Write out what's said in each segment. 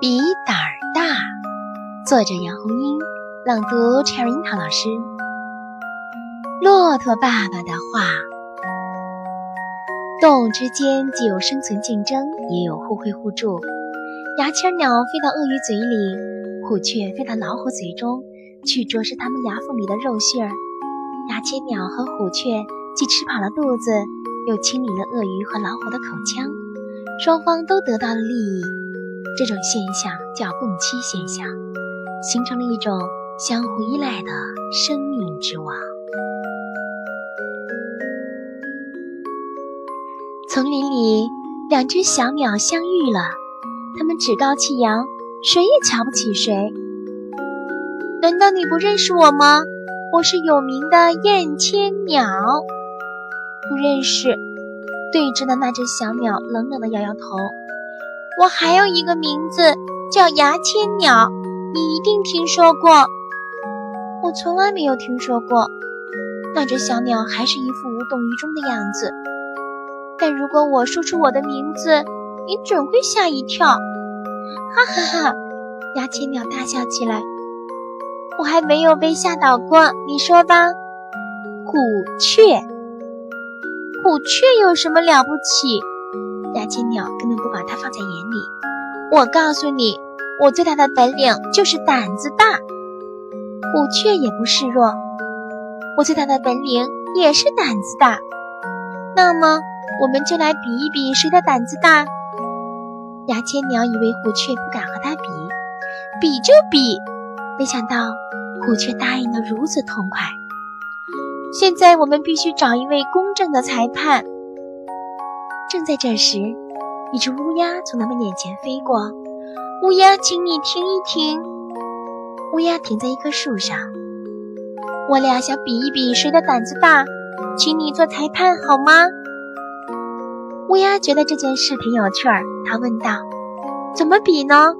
比胆儿大。作者：杨红樱，朗读：Cherry 樱桃老师。骆驼爸爸的话：动物之间既有生存竞争，也有互惠互助。牙签鸟飞到鳄鱼嘴里，虎雀飞到老虎嘴中去啄食它们牙缝里的肉屑儿。牙签鸟和虎雀既吃饱了肚子，又清理了鳄鱼和老虎的口腔，双方都得到了利益。这种现象叫共栖现象，形成了一种相互依赖的生命之网。丛林里，两只小鸟相遇了。它们趾高气扬，谁也瞧不起谁。难道你不认识我吗？我是有名的燕千鸟。不认识。对峙的那只小鸟冷冷地摇摇头。我还有一个名字叫牙签鸟，你一定听说过。我从来没有听说过。那只小鸟还是一副无动于衷的样子。但如果我说出我的名字，你准会吓一跳。哈哈哈！牙签鸟大笑起来。我还没有被吓倒过，你说吧。虎雀，虎雀有什么了不起？牙签鸟根本不把它放在眼里。我告诉你，我最大的本领就是胆子大。虎雀也不示弱。我最大的本领也是胆子大。那么，我们就来比一比谁的胆子大。牙签鸟以为虎雀不敢和它比，比就比，没想到虎雀答应得如此痛快。现在我们必须找一位公正的裁判。正在这时，一只乌鸦从他们眼前飞过。乌鸦，请你听一听。乌鸦停在一棵树上。我俩想比一比谁的胆子大，请你做裁判好吗？乌鸦觉得这件事挺有趣儿，他问道：“怎么比呢？”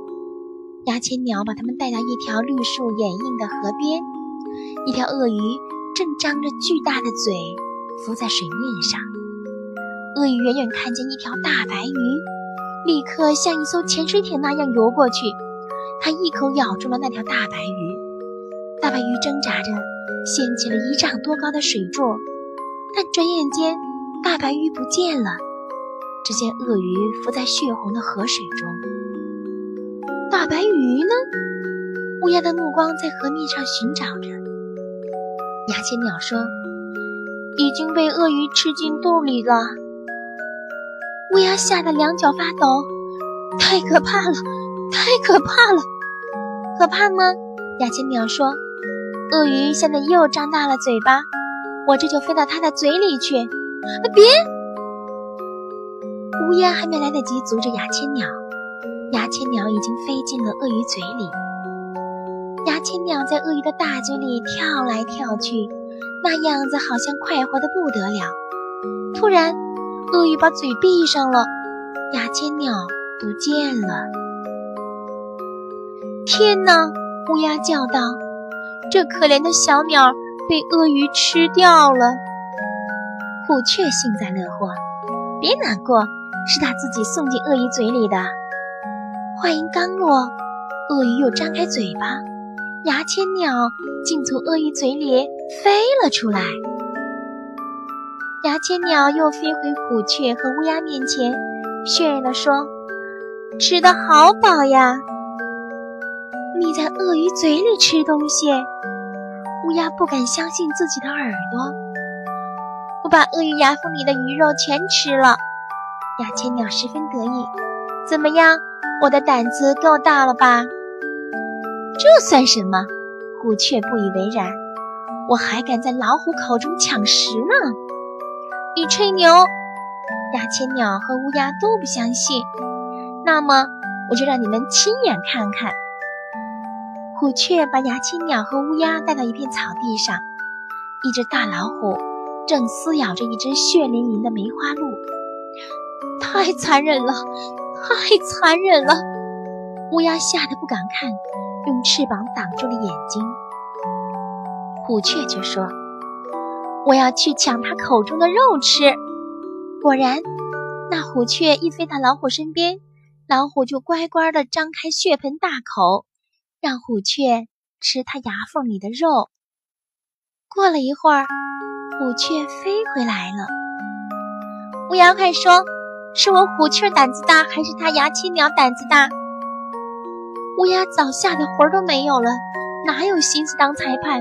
牙签鸟把他们带到一条绿树掩映的河边，一条鳄鱼正张着巨大的嘴浮在水面上。鳄鱼远远看见一条大白鱼，立刻像一艘潜水艇那样游过去，它一口咬住了那条大白鱼。大白鱼挣扎着掀起了一丈多高的水柱，但转眼间大白鱼不见了。只见鳄鱼浮在血红的河水中，大白鱼呢？乌鸦的目光在河面上寻找着。牙签鸟说：“已经被鳄鱼吃进肚里了。”乌鸦吓得两脚发抖，太可怕了，太可怕了！可怕吗？牙签鸟说：“鳄鱼现在又张大了嘴巴，我这就飞到它的嘴里去。”别！乌鸦还没来得及阻止牙签鸟，牙签鸟已经飞进了鳄鱼嘴里。牙签鸟在鳄鱼的大嘴里跳来跳去，那样子好像快活的不得了。突然，鳄鱼把嘴闭上了，牙签鸟不见了。天哪！乌鸦叫道：“这可怜的小鸟被鳄鱼吃掉了。”虎雀幸灾乐祸：“别难过。”是他自己送进鳄鱼嘴里的。话音刚落，鳄鱼又张开嘴巴，牙签鸟竟从鳄鱼嘴里飞了出来。牙签鸟又飞回虎雀和乌鸦面前，炫耀地说：“吃得好饱呀！你在鳄鱼嘴里吃东西？”乌鸦不敢相信自己的耳朵。我把鳄鱼牙缝里的鱼肉全吃了。牙签鸟十分得意，怎么样？我的胆子够大了吧？这算什么？虎雀不以为然。我还敢在老虎口中抢食呢！你吹牛！牙签鸟和乌鸦都不相信。那么，我就让你们亲眼看看。虎雀把牙签鸟和乌鸦带到一片草地上，一只大老虎正撕咬着一只血淋淋的梅花鹿。太残忍了，太残忍了！乌鸦吓得不敢看，用翅膀挡住了眼睛。虎雀却说：“我要去抢它口中的肉吃。”果然，那虎雀一飞到老虎身边，老虎就乖乖地张开血盆大口，让虎雀吃它牙缝里的肉。过了一会儿，虎雀飞回来了。乌鸦快说：“是我虎雀胆子大，还是它牙签鸟胆子大？”乌鸦早吓得魂儿都没有了，哪有心思当裁判？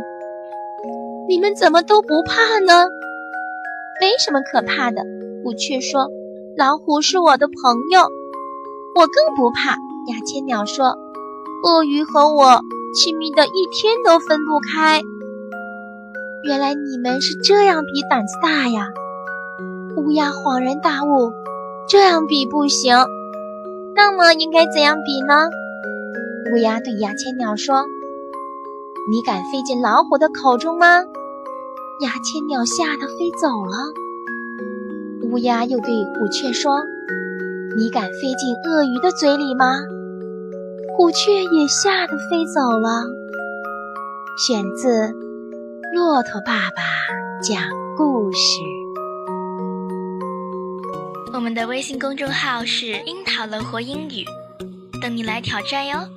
你们怎么都不怕呢？没什么可怕的，虎雀说：“老虎是我的朋友，我更不怕。”牙签鸟说：“鳄鱼和我亲密的一天都分不开。”原来你们是这样比胆子大呀！乌鸦恍然大悟，这样比不行。那么应该怎样比呢？乌鸦对牙签鸟说：“你敢飞进老虎的口中吗？”牙签鸟吓得飞走了。乌鸦又对虎雀说：“你敢飞进鳄鱼的嘴里吗？”虎雀也吓得飞走了。选自《骆驼爸爸讲故事》。我们的微信公众号是“樱桃乐活英语”，等你来挑战哟。